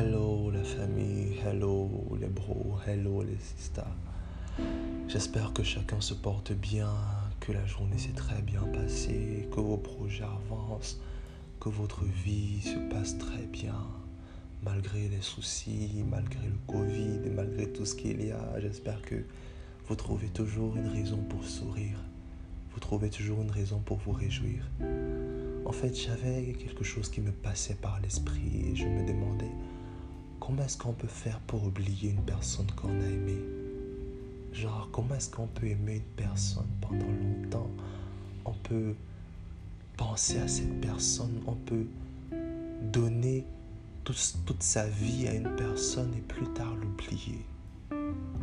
Hello la famille, hello les bros, hello les sisters. J'espère que chacun se porte bien, que la journée s'est très bien passée, que vos projets avancent, que votre vie se passe très bien. Malgré les soucis, malgré le Covid malgré tout ce qu'il y a, j'espère que vous trouvez toujours une raison pour sourire. Vous trouvez toujours une raison pour vous réjouir. En fait, j'avais quelque chose qui me passait par l'esprit je me demandais comment est-ce qu'on peut faire pour oublier une personne qu'on a aimée? Genre, comment est-ce qu'on peut aimer une personne pendant longtemps? On peut penser à cette personne, on peut donner toute sa vie à une personne et plus tard l'oublier.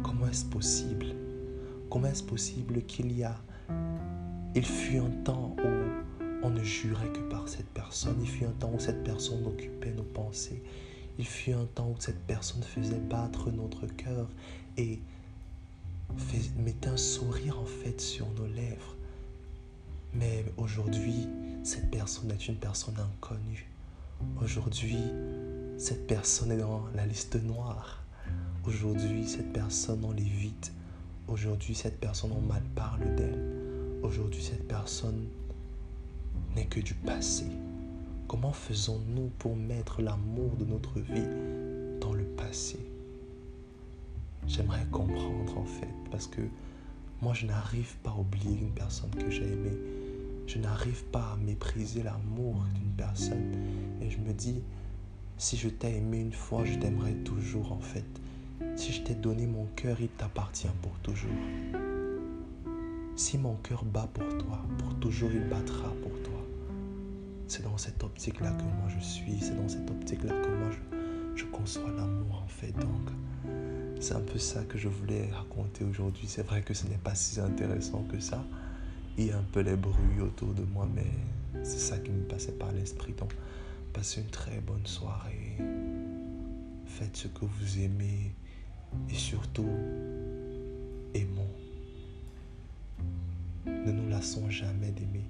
Comment est-ce possible? Comment est-ce possible qu'il y a... Il fut un temps où on ne jurait que par cette personne. Il fut un temps où cette personne occupait nos pensées. Il fut un temps où cette personne faisait battre notre cœur et mettait un sourire en fait sur nos lèvres. Mais aujourd'hui, cette personne est une personne inconnue. Aujourd'hui, cette personne est dans la liste noire. Aujourd'hui, cette personne, on l'évite. Aujourd'hui, cette personne, on mal parle d'elle. Aujourd'hui, cette personne n'est que du passé. Comment faisons-nous pour mettre l'amour de notre vie dans le passé? J'aimerais comprendre en fait, parce que moi je n'arrive pas à oublier une personne que j'ai aimée. Je n'arrive pas à mépriser l'amour d'une personne. Et je me dis, si je t'ai aimé une fois, je t'aimerai toujours en fait. Si je t'ai donné mon cœur, il t'appartient pour toujours. Si mon cœur bat pour toi, pour toujours il battra pour toi. C'est dans cette optique-là que moi je suis, c'est dans cette optique-là que moi je, je conçois l'amour en fait. Donc, c'est un peu ça que je voulais raconter aujourd'hui. C'est vrai que ce n'est pas si intéressant que ça. Il y a un peu les bruits autour de moi, mais c'est ça qui me passait par l'esprit. Donc, passez une très bonne soirée. Faites ce que vous aimez et surtout, aimons. Ne nous lassons jamais d'aimer.